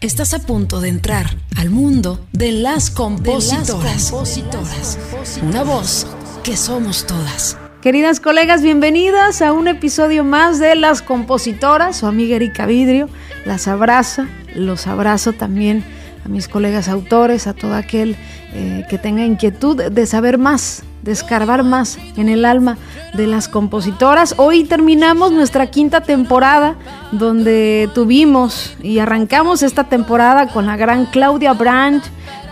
Estás a punto de entrar al mundo de las compositoras. Una voz que somos todas. Queridas colegas, bienvenidas a un episodio más de Las Compositoras. Su amiga Erika Vidrio las abraza, los abrazo también a mis colegas autores, a todo aquel eh, que tenga inquietud de saber más de escarbar más en el alma de las compositoras. Hoy terminamos nuestra quinta temporada donde tuvimos y arrancamos esta temporada con la gran Claudia Brandt,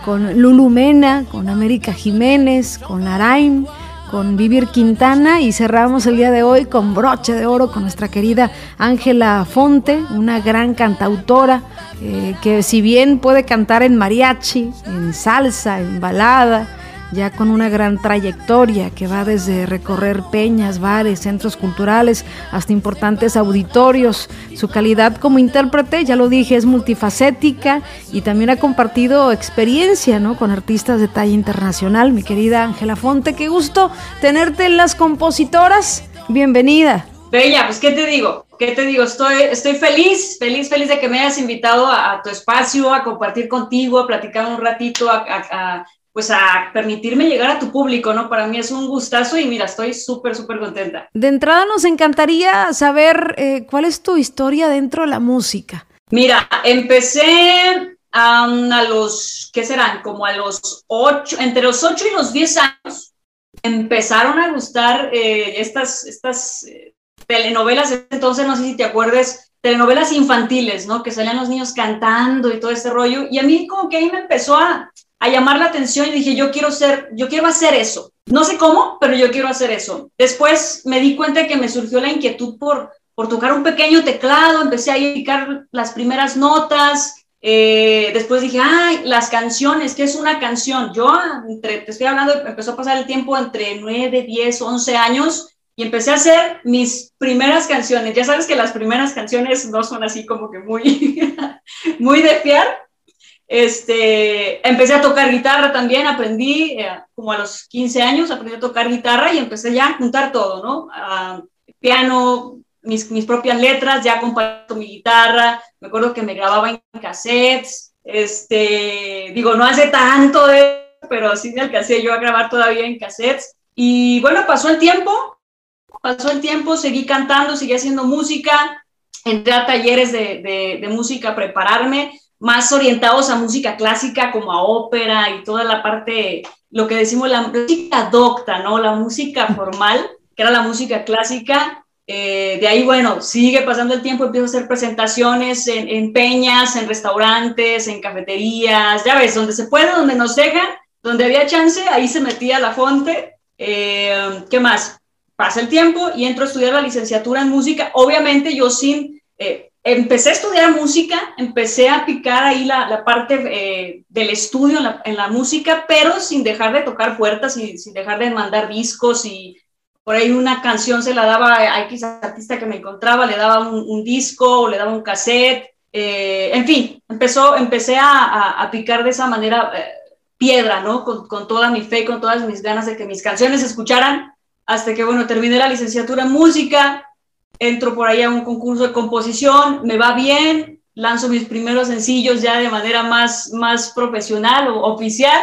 con Lulu Mena, con América Jiménez, con Araim, con Vivir Quintana y cerramos el día de hoy con broche de oro con nuestra querida Ángela Fonte, una gran cantautora eh, que si bien puede cantar en mariachi, en salsa, en balada, ya con una gran trayectoria que va desde recorrer peñas, bares, centros culturales, hasta importantes auditorios. Su calidad como intérprete, ya lo dije, es multifacética y también ha compartido experiencia ¿no? con artistas de talla internacional. Mi querida Ángela Fonte, qué gusto tenerte en las compositoras. Bienvenida. Bella, pues qué te digo, qué te digo, estoy, estoy feliz, feliz, feliz de que me hayas invitado a, tu espacio, a compartir contigo, a platicar un ratito, a pues a permitirme llegar a tu público, ¿no? Para mí es un gustazo y mira, estoy súper, súper contenta. De entrada nos encantaría saber eh, cuál es tu historia dentro de la música. Mira, empecé a los, ¿qué serán? Como a los ocho, entre los ocho y los diez años, empezaron a gustar eh, estas, estas eh, telenovelas, entonces no sé si te acuerdes, telenovelas infantiles, ¿no? Que salían los niños cantando y todo ese rollo, y a mí como que ahí me empezó a a llamar la atención y dije, yo quiero ser, yo quiero hacer eso. No sé cómo, pero yo quiero hacer eso. Después me di cuenta que me surgió la inquietud por, por tocar un pequeño teclado, empecé a indicar las primeras notas, eh, después dije, ay, las canciones, ¿qué es una canción? Yo, entre, te estoy hablando, empezó a pasar el tiempo entre 9, 10, 11 años y empecé a hacer mis primeras canciones. Ya sabes que las primeras canciones no son así como que muy, muy de fiar, este, empecé a tocar guitarra también, aprendí eh, como a los 15 años, aprendí a tocar guitarra y empecé ya a juntar todo, ¿no? piano, mis, mis, propias letras, ya comparto mi guitarra, me acuerdo que me grababa en cassettes, este, digo, no hace tanto pero sí me alcancé yo a grabar todavía en cassettes. Y bueno, pasó el tiempo, pasó el tiempo, seguí cantando, seguí haciendo música, entré a talleres de, de, de música a prepararme, más orientados a música clásica como a ópera y toda la parte, lo que decimos la música docta, ¿no? La música formal, que era la música clásica. Eh, de ahí, bueno, sigue pasando el tiempo, empiezo a hacer presentaciones en, peñas, en restaurantes, en cafeterías, ya ves, donde se puede, donde nos dejan, donde había chance, ahí se metía la fonte. Eh, ¿Qué más? Pasa el tiempo y entro a estudiar la licenciatura en música, obviamente yo sin... Eh, empecé a estudiar música, empecé a picar ahí la, parte eh, del estudio en la, música, pero sin dejar de tocar puertas y sin dejar de mandar discos y por ahí una canción se la daba a X artista que me encontraba, le daba un, disco o le daba un cassette, eh, en fin, empezó, empecé a, picar de esa manera eh, piedra, ¿no? Con, con, toda mi fe, con todas mis ganas de que mis canciones se escucharan, hasta que, bueno, terminé la licenciatura en música, entro por ahí a un concurso de composición, me va bien, lanzo mis primeros sencillos ya de manera más, más profesional o oficial.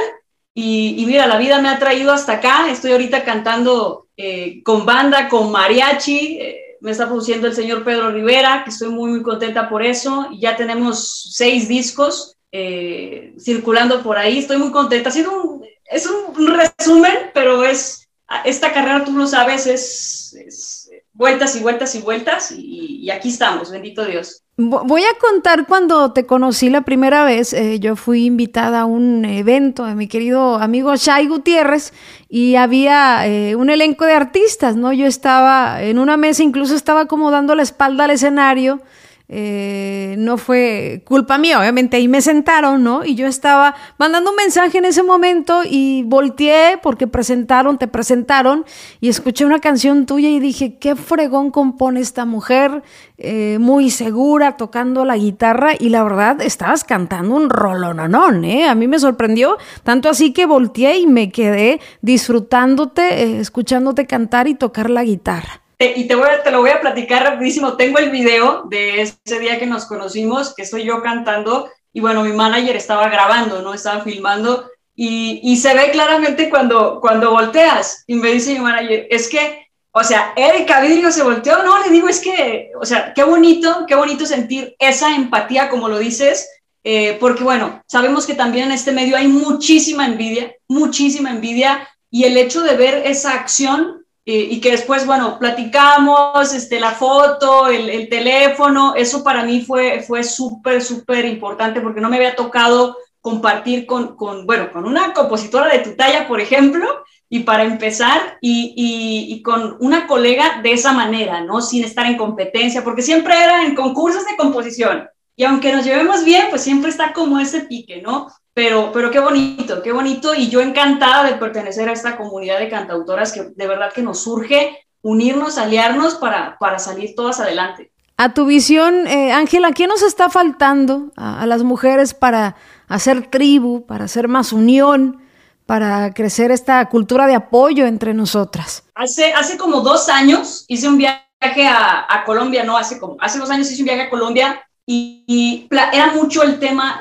Y, mira, la vida me ha traído hasta acá. Estoy ahorita cantando eh, con banda, con mariachi. Eh, me está produciendo el señor Pedro Rivera, que estoy muy, muy contenta por eso. Y ya tenemos seis discos eh, circulando por ahí. Estoy muy contenta. Ha sido un, es un resumen, pero es, esta carrera, tú lo sabes, es vueltas y vueltas y vueltas y, aquí estamos, bendito Dios. Voy a contar cuando te conocí la primera vez. Eh, yo fui invitada a un evento de mi querido amigo Shai Gutiérrez y había eh, un elenco de artistas, ¿no? Yo estaba en una mesa, incluso estaba como dando la espalda al escenario eh, no fue culpa mía, obviamente ahí me sentaron, ¿no? Y yo estaba mandando un mensaje en ese momento y volteé porque presentaron, te presentaron y escuché una canción tuya y dije, qué fregón compone esta mujer, eh, muy segura, tocando la guitarra y la verdad estabas cantando un rolononón, ¿eh? A mí me sorprendió, tanto así que volteé y me quedé disfrutándote, eh, escuchándote cantar y tocar la guitarra y te, voy lo voy a platicar rapidísimo. Tengo el video de ese día que nos conocimos, que estoy yo cantando. y bueno, mi manager estaba grabando, ¿no? Estaba filmando y, y, se ve claramente cuando, cuando volteas y me dice mi manager, es que, o sea, Erika Vidrio se volteó, no, le digo, es que, o sea, qué bonito, qué bonito sentir esa empatía, como lo dices, eh, porque bueno, sabemos que también en este medio hay muchísima envidia, muchísima envidia, y el hecho de ver esa acción eh, y que después, bueno, platicamos, este, la foto, el, el teléfono, eso para mí fue, fue súper, súper importante porque no me había tocado compartir con, con, bueno, con una compositora de tu talla, por ejemplo, y para empezar, y, y, y, con una colega de esa manera, ¿no? Sin estar en competencia, porque siempre era en concursos de composición. Y aunque nos llevemos bien, pues siempre está como ese pique, ¿no? Pero, pero qué bonito, qué bonito. Y yo encantada de pertenecer a esta comunidad de cantautoras que de verdad que nos surge unirnos, aliarnos para, para salir todas adelante. A tu visión, eh, Ángela, ¿qué nos está faltando a, a las mujeres para hacer tribu, para hacer más unión, para crecer esta cultura de apoyo entre nosotras? Hace, hace como dos años hice un viaje a, a Colombia, no, hace, como, hace dos años hice un viaje a Colombia y, y era mucho el tema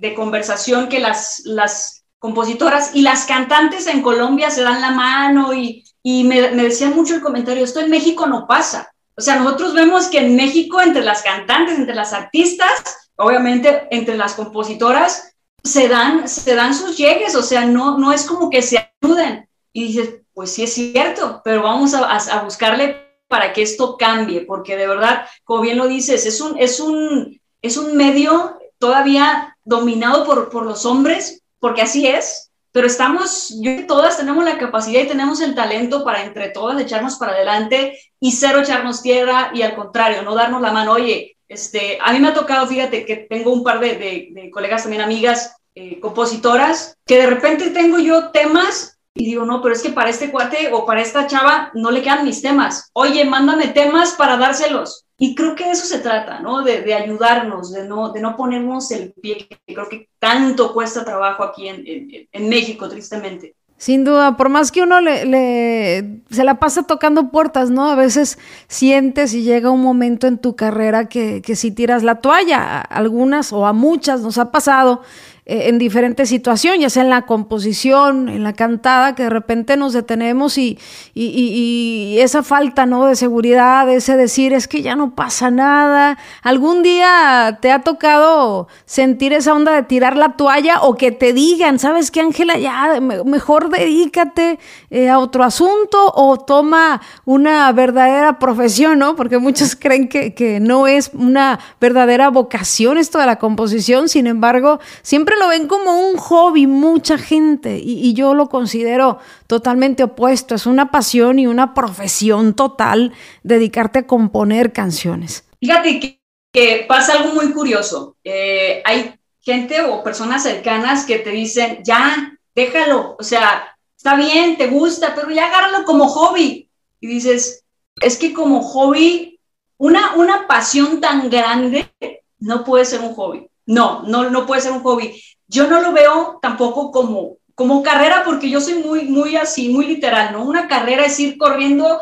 de conversación que las, las compositoras y las cantantes en Colombia se dan la mano y, y me, decían mucho el comentario, esto en México no pasa. O sea, nosotros vemos que en México, entre las cantantes, entre las artistas, obviamente entre las compositoras se dan, se dan sus llegues, o sea, no, no es como que se ayuden. Y dices, pues sí es cierto, pero vamos a, a, buscarle para que esto cambie, porque de verdad, como bien lo dices, es un, es un, es un medio todavía dominado por, por los hombres, porque así es, pero estamos, yo todas tenemos la capacidad y tenemos el talento para entre todas echarnos para adelante y cero echarnos tierra y al contrario, no darnos la mano, oye, este, a mí me ha tocado, fíjate, que tengo un par de, colegas también, amigas, eh, compositoras, que de repente tengo yo temas y digo, no, pero es que para este cuate o para esta chava no le quedan mis temas. Oye, mándame temas para dárselos. Y creo que de eso se trata, ¿no? De, de ayudarnos, de no, de no ponernos el pie, que creo que tanto cuesta trabajo aquí en, en, en México, tristemente. Sin duda, por más que uno le, le, se la pasa tocando puertas, ¿no? A veces sientes y llega un momento en tu carrera que, que si tiras la toalla, a algunas o a muchas nos ha pasado eh, en diferentes situaciones, ya sea en la composición, en la cantada, que de repente nos detenemos y, y, esa falta ¿no? de seguridad, ese decir es que ya no pasa nada. ¿Algún día te ha tocado sentir esa onda de tirar la toalla o que te digan, sabes qué, Ángela, ya mejor dedícate eh, a otro asunto o toma una verdadera profesión, ¿no? Porque muchos creen que, que no es una verdadera vocación esto de la composición, sin embargo, siempre lo ven como un hobby mucha gente y, yo lo considero totalmente opuesto. Es una pasión y una profesión total dedicarte a componer canciones. Fíjate que, que pasa algo muy curioso. Eh, hay gente o personas cercanas que te dicen, ya, déjalo, o sea, está bien, te gusta, pero ya agárralo como hobby. Y dices, es que como hobby, una, una pasión tan grande no puede ser un hobby. No, no, no puede ser un hobby. Yo no lo veo tampoco como, como carrera porque yo soy muy, muy así, muy literal, ¿no? Una carrera es ir corriendo,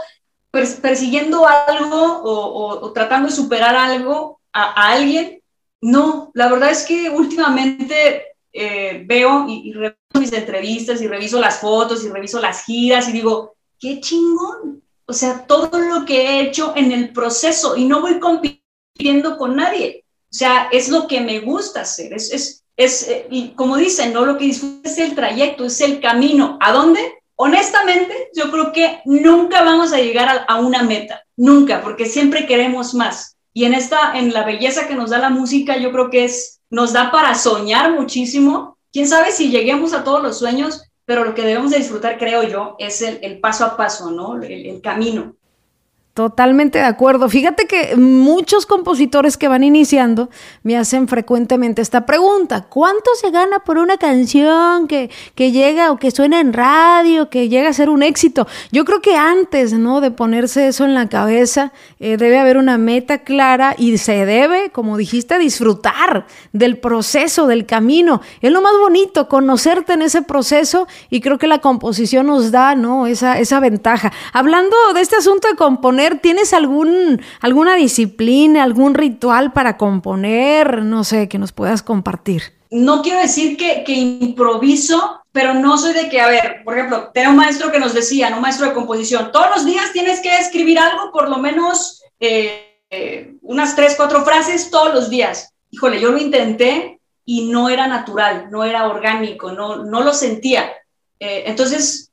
pers persiguiendo algo o, tratando de superar algo a, a, alguien. No, la verdad es que últimamente eh, veo y, y reviso mis entrevistas y reviso las fotos y reviso las giras y digo, qué chingón. O sea, todo lo que he hecho en el proceso y no voy compitiendo con nadie. O sea, es lo que me gusta hacer, es, es, es eh, y como dicen, ¿no? Lo que disfruto es el trayecto, es el camino. ¿A dónde? Honestamente, yo creo que nunca vamos a llegar a, una meta, nunca, porque siempre queremos más. Y en esta, en la belleza que nos da la música, yo creo que es, nos da para soñar muchísimo. Quién sabe si lleguemos a todos los sueños, pero lo que debemos de disfrutar, creo yo, es el, paso a paso, ¿no? El camino. Totalmente de acuerdo. Fíjate que muchos compositores que van iniciando me hacen frecuentemente esta pregunta. ¿Cuánto se gana por una canción que, que llega o que suena en radio, que llega a ser un éxito? Yo creo que antes ¿no? de ponerse eso en la cabeza, eh, debe haber una meta clara y se debe, como dijiste, disfrutar del proceso, del camino. Es lo más bonito, conocerte en ese proceso y creo que la composición nos da ¿no? esa, esa ventaja. Hablando de este asunto de componer, ¿Tienes algún, alguna disciplina, algún ritual para componer? No sé, que nos puedas compartir. No quiero decir que, que improviso, pero no soy de que, a ver, por ejemplo, tenía un maestro que nos decía, un maestro de composición, todos los días tienes que escribir algo, por lo menos eh, eh, unas tres, cuatro frases todos los días. Híjole, yo lo intenté y no era natural, no era orgánico, no, no lo sentía. Eh, entonces,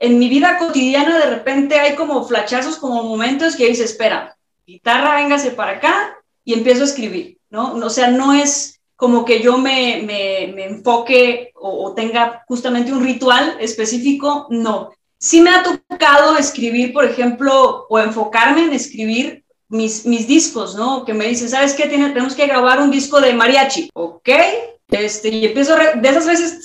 en mi vida cotidiana de repente hay como flachazos, como momentos que dice, espera, guitarra, véngase para acá y empiezo a escribir, ¿no? O sea, no es como que yo me, me, me enfoque o, tenga justamente un ritual específico, no. Sí me ha tocado escribir, por ejemplo, o enfocarme en escribir mis, mis discos, ¿no? Que me dicen, ¿sabes qué? tenemos que grabar un disco de mariachi, ¿ok? Este, y empiezo, de esas veces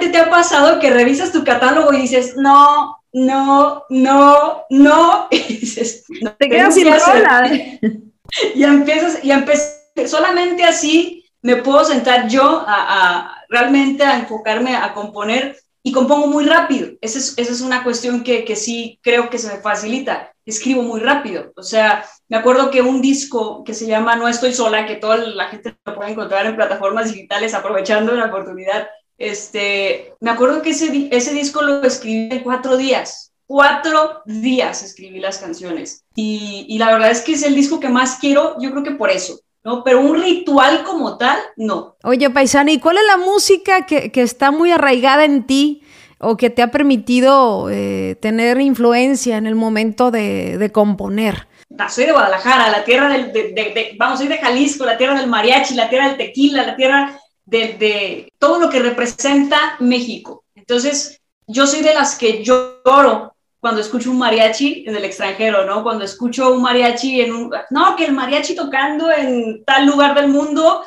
seguramente te ha pasado que revisas tu catálogo y dices, no, no, no, no, y dices, no, te quedas sin rola. y empiezas, y empiezas, solamente así me puedo sentar yo a, a, realmente a enfocarme a componer y compongo muy rápido. Esa es, esa es una cuestión que, que sí creo que se me facilita. Escribo muy rápido. O sea, me acuerdo que un disco que se llama No estoy sola, que toda la gente lo puede encontrar en plataformas digitales aprovechando la oportunidad, este, me acuerdo que ese, ese disco lo escribí en cuatro días. Cuatro días escribí las canciones. Y, y la verdad es que es el disco que más quiero, yo creo que por eso. ¿no? Pero un ritual como tal, no. Oye, paisana, ¿y cuál es la música que, que está muy arraigada en ti o que te ha permitido eh, tener influencia en el momento de, de componer? soy de Guadalajara, la tierra del, de, de, de, vamos, soy de Jalisco, la tierra del mariachi, la tierra del tequila, la tierra de, todo lo que representa México. Entonces, yo soy de las que lloro cuando escucho un mariachi en el extranjero, ¿no? Cuando escucho un mariachi en un... No, que el mariachi tocando en tal lugar del mundo,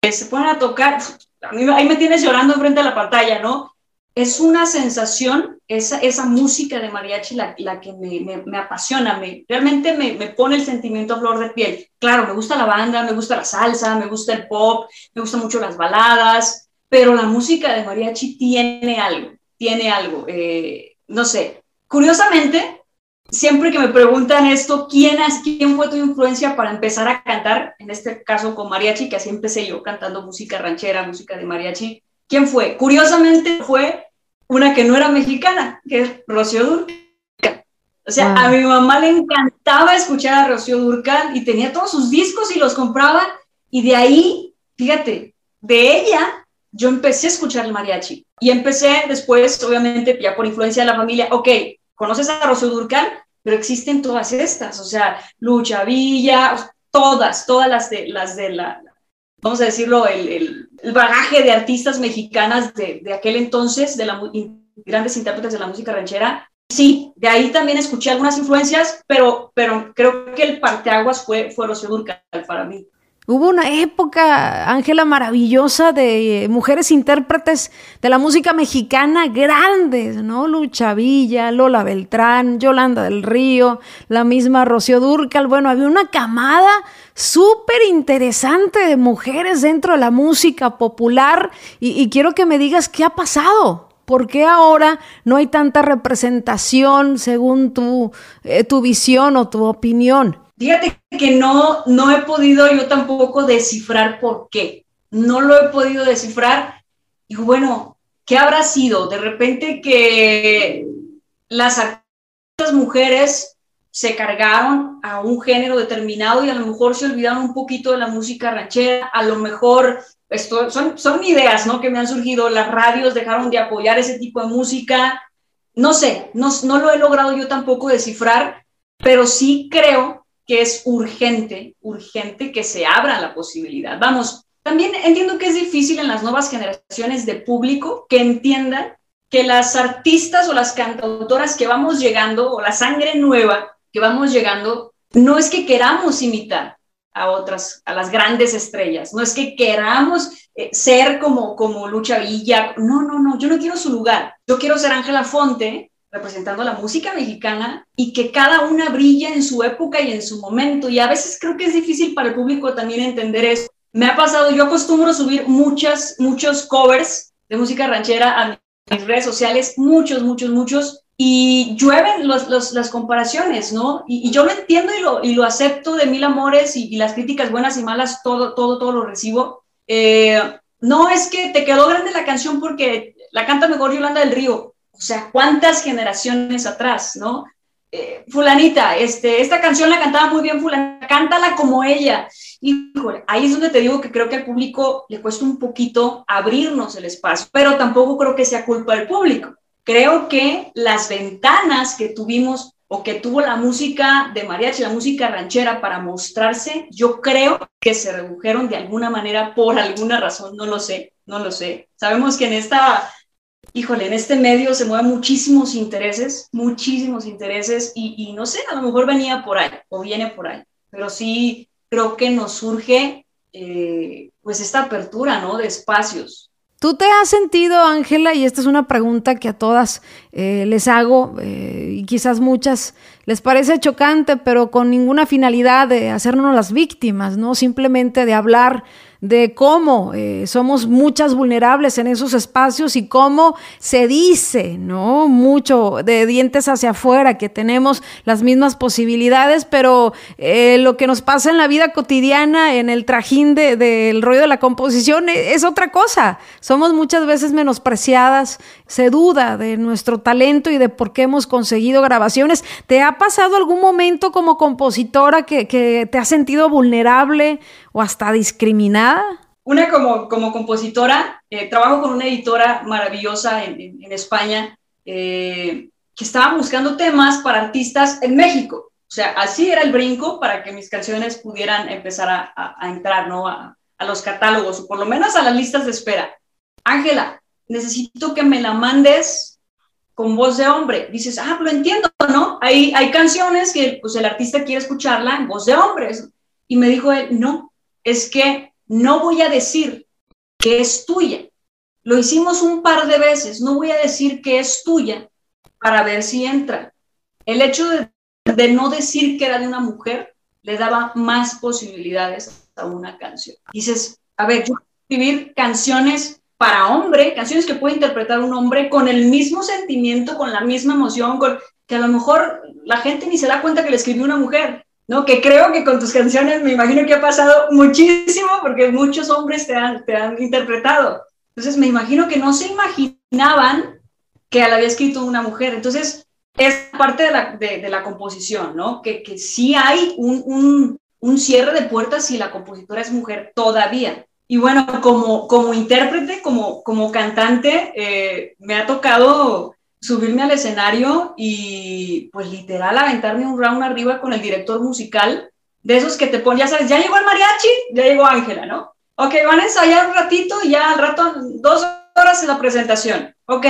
que se ponen a tocar, a mí, ahí me tienes llorando enfrente de la pantalla, ¿no? Es una sensación, esa, esa música de mariachi la, la que me, me, me, apasiona, me, realmente me, me pone el sentimiento a flor de piel. Claro, me gusta la banda, me gusta la salsa, me gusta el pop, me gustan mucho las baladas, pero la música de mariachi tiene algo, tiene algo. Eh, no sé, Curiosamente, siempre que me preguntan esto, ¿quién, ¿quién fue tu influencia para empezar a cantar? En este caso con mariachi, que así empecé yo cantando música ranchera, música de mariachi. ¿Quién fue? Curiosamente fue una que no era mexicana, que es Rocío Durcal. O sea, wow. a mi mamá le encantaba escuchar a Rocío Durcal y tenía todos sus discos y los compraba. Y de ahí, fíjate, de ella yo empecé a escuchar el mariachi. Y empecé después, obviamente, ya por influencia de la familia, ok, conoces a Rocío Durcal, pero existen todas estas, o sea, Lucha Villa, todas, todas las de, las de la, vamos a decirlo, el, el, bagaje de artistas mexicanas de, de aquel entonces, de la, grandes intérpretes de la música ranchera. Sí, de ahí también escuché algunas influencias, pero, pero creo que el parteaguas fue, fue Rocío Durcal para mí. Hubo una época, Ángela, maravillosa de mujeres intérpretes de la música mexicana grandes, ¿no? Lucha Villa, Lola Beltrán, Yolanda del Río, la misma Rocío Durcal. Bueno, había una camada súper interesante de mujeres dentro de la música popular y, y quiero que me digas qué ha pasado. ¿Por qué ahora no hay tanta representación según tu, eh, tu visión o tu opinión? Fíjate que no, no he podido yo tampoco descifrar por qué. No lo he podido descifrar. Y bueno, ¿qué habrá sido? De repente que las artistas mujeres se cargaron a un género determinado y a lo mejor se olvidaron un poquito de la música ranchera, a lo mejor esto, son, son ideas ¿no? que me han surgido, las radios dejaron de apoyar ese tipo de música, no sé, no, no lo he logrado yo tampoco descifrar, pero sí creo que es urgente, urgente que se abra la posibilidad. Vamos, también entiendo que es difícil en las nuevas generaciones de público que entiendan que las artistas o las cantautoras que vamos llegando, o la sangre nueva que vamos llegando, no es que queramos imitar a otras, a las grandes estrellas, no es que queramos eh, ser como, como Lucha Villa, no, no, no, yo no quiero su lugar, yo quiero ser Ángela Fonte, representando la música mexicana y que cada una brilla en su época y en su momento. Y a veces creo que es difícil para el público también entender eso. Me ha pasado, yo acostumbro subir muchas, muchos covers de música ranchera a mis redes sociales, muchos, muchos, muchos, y llueven las comparaciones, ¿no? Y, yo lo entiendo y lo, y lo acepto de mil amores y, las críticas buenas y malas, todo, todo, todo lo recibo. Eh, no es que te quedó grande la canción porque la canta mejor Yolanda del Río. O sea, ¿cuántas generaciones atrás, no? Eh, fulanita, este, esta canción la cantaba muy bien fulanita, cántala como ella. Híjole, ahí es donde te digo que creo que al público le cuesta un poquito abrirnos el espacio, pero tampoco creo que sea culpa del público creo que las ventanas que tuvimos o que tuvo la música de mariachi, la música ranchera para mostrarse, yo creo que se redujeron de alguna manera por alguna razón, no lo sé, no lo sé. Sabemos que en esta, híjole, en este medio se mueven muchísimos intereses, muchísimos intereses y, no sé, a lo mejor venía por ahí o viene por ahí, pero sí creo que nos surge eh, pues esta apertura, ¿no? De espacios, ¿Tú te has sentido, Ángela, y esta es una pregunta que a todas eh, les hago, eh, y quizás muchas les parece chocante, pero con ninguna finalidad de hacernos las víctimas, ¿no? Simplemente de hablar de cómo eh, somos muchas vulnerables en esos espacios y cómo se dice, ¿no? Mucho de dientes hacia afuera, que tenemos las mismas posibilidades, pero eh, lo que nos pasa en la vida cotidiana, en el trajín del de, rollo de la composición, e, es otra cosa. Somos muchas veces menospreciadas, se duda de nuestro talento y de por qué hemos conseguido grabaciones. ¿Te ha pasado algún momento como compositora que, que te has sentido vulnerable o hasta discriminada? Una como, como compositora, eh, trabajo con una editora maravillosa en, en, España eh, que estaba buscando temas para artistas en México. O sea, así era el brinco para que mis canciones pudieran empezar a, entrar ¿no? A, a, los catálogos o por lo menos a las listas de espera. Ángela, necesito que me la mandes con voz de hombre. Dices, ah, lo entiendo, ¿no? Hay, hay canciones que pues, el artista quiere escucharla en voz de hombre. Y me dijo él, no, es que no voy a decir que es tuya. Lo hicimos un par de veces, no voy a decir que es tuya para ver si entra. El hecho de, no decir que era de una mujer le daba más posibilidades a una canción. Dices, a ver, yo voy escribir canciones para hombre, canciones que puede interpretar un hombre con el mismo sentimiento, con la misma emoción, que a lo mejor la gente ni se da cuenta que le escribió una mujer. ¿No? Que creo que con tus canciones me imagino que ha pasado muchísimo porque muchos hombres te han, te han interpretado. Entonces me imagino que no se imaginaban que la había escrito una mujer. Entonces es parte de la, de, la composición, ¿no? Que, que sí hay un, un, un, cierre de puertas si la compositora es mujer todavía. Y bueno, como, como intérprete, como, como cantante, eh, me ha tocado subirme al escenario y pues literal aventarme un round arriba con el director musical, de esos que te ponen, ya sabes, ya llegó el mariachi, ya llegó Ángela, ¿no? Ok, van a ensayar un ratito y ya al rato, dos horas en la presentación. Ok,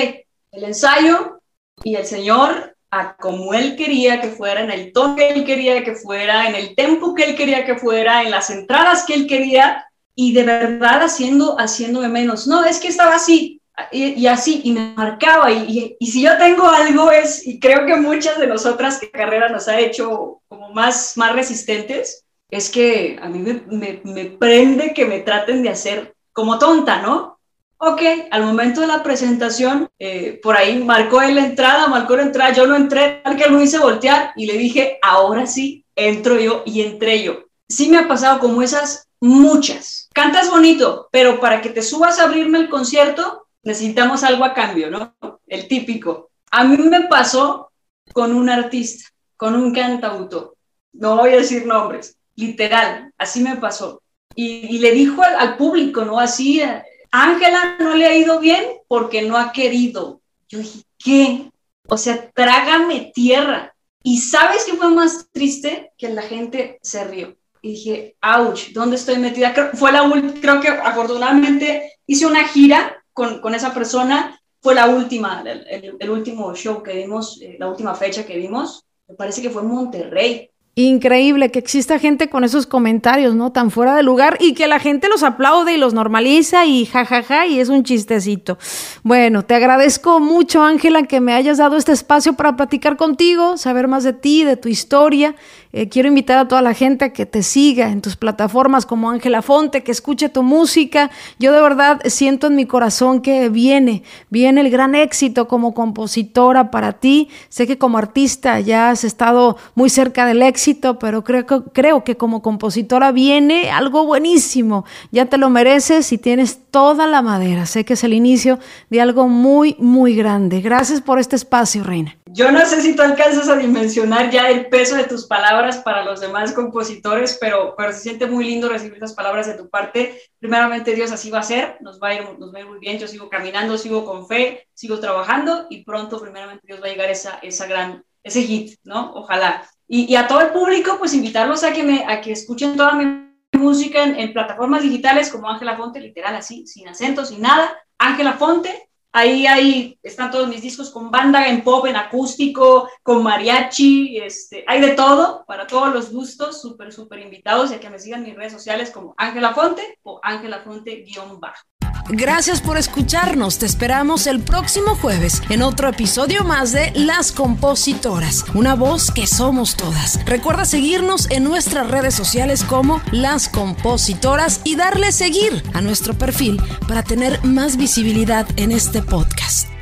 el ensayo y el señor, a como él quería que fuera, en el tono que él quería que fuera, en el tempo que él quería que fuera, en las entradas que él quería, y de verdad haciendo, haciéndome menos. No, es que estaba así, y, así, y me marcaba, y, y, si yo tengo algo es, y creo que muchas de nosotras que carrera nos ha hecho como más, más resistentes, es que a mí me, me, me, prende que me traten de hacer como tonta, ¿no? Ok, al momento de la presentación, eh, por ahí marcó él la entrada, marcó la entrada, yo no entré, tal que lo hice voltear y le dije, ahora sí, entro yo y entré yo. Sí me ha pasado como esas muchas. Cantas bonito, pero para que te subas a abrirme el concierto, necesitamos algo a cambio, ¿no? El típico. A mí me pasó con un artista, con un cantautor, no voy a decir nombres, literal, así me pasó. Y, le dijo al, público, ¿no? Así, Ángela no le ha ido bien porque no ha querido. Yo dije, ¿qué? O sea, trágame tierra. Y sabes qué fue más triste? Que la gente se rió. Y dije, ouch, ¿dónde estoy metida? Fue la creo que afortunadamente hice una gira con, esa persona fue la última, el, el, último show que vimos, eh, la última fecha que vimos, me parece que fue en Monterrey. Increíble que exista gente con esos comentarios, ¿no? Tan fuera de lugar y que la gente los aplaude y los normaliza y jajaja ja, ja, y es un chistecito. Bueno, te agradezco mucho, Ángela, que me hayas dado este espacio para platicar contigo, saber más de ti, de tu historia. Eh, quiero invitar a toda la gente a que te siga en tus plataformas como Ángela Fonte, que escuche tu música. Yo de verdad siento en mi corazón que viene, viene el gran éxito como compositora para ti. Sé que como artista ya has estado muy cerca del éxito pero creo que, creo que como compositora viene algo buenísimo. Ya te lo mereces y tienes toda la madera. Sé que es el inicio de algo muy, muy grande. Gracias por este espacio, Reina. Yo no sé si tú alcanzas a dimensionar ya el peso de tus palabras para los demás compositores, pero, pero se siente muy lindo recibir esas palabras de tu parte. Primeramente, Dios así va a ser, nos va a ir, nos va a ir muy bien. Yo sigo caminando, sigo con fe, sigo trabajando y pronto, primeramente, Dios va a llegar esa, esa gran, ese hit, ¿no? Ojalá. Y, a todo el público, pues invitarlos a que, me, a que escuchen toda mi música en, plataformas digitales como Ángela Fonte, literal así, sin acento, sin nada. Ángela Fonte, ahí, ahí están todos mis discos con banda, en pop, en acústico, con mariachi, este, hay de todo, para todos los gustos, súper, súper invitados y a que me sigan mis redes sociales como Ángela Fonte o Ángela Fonte-bajo. Gracias por escucharnos. Te esperamos el próximo jueves en otro episodio más de Las Compositoras, una voz que somos todas. Recuerda seguirnos en nuestras redes sociales como Las Compositoras y darle seguir a nuestro perfil para tener más visibilidad en este podcast.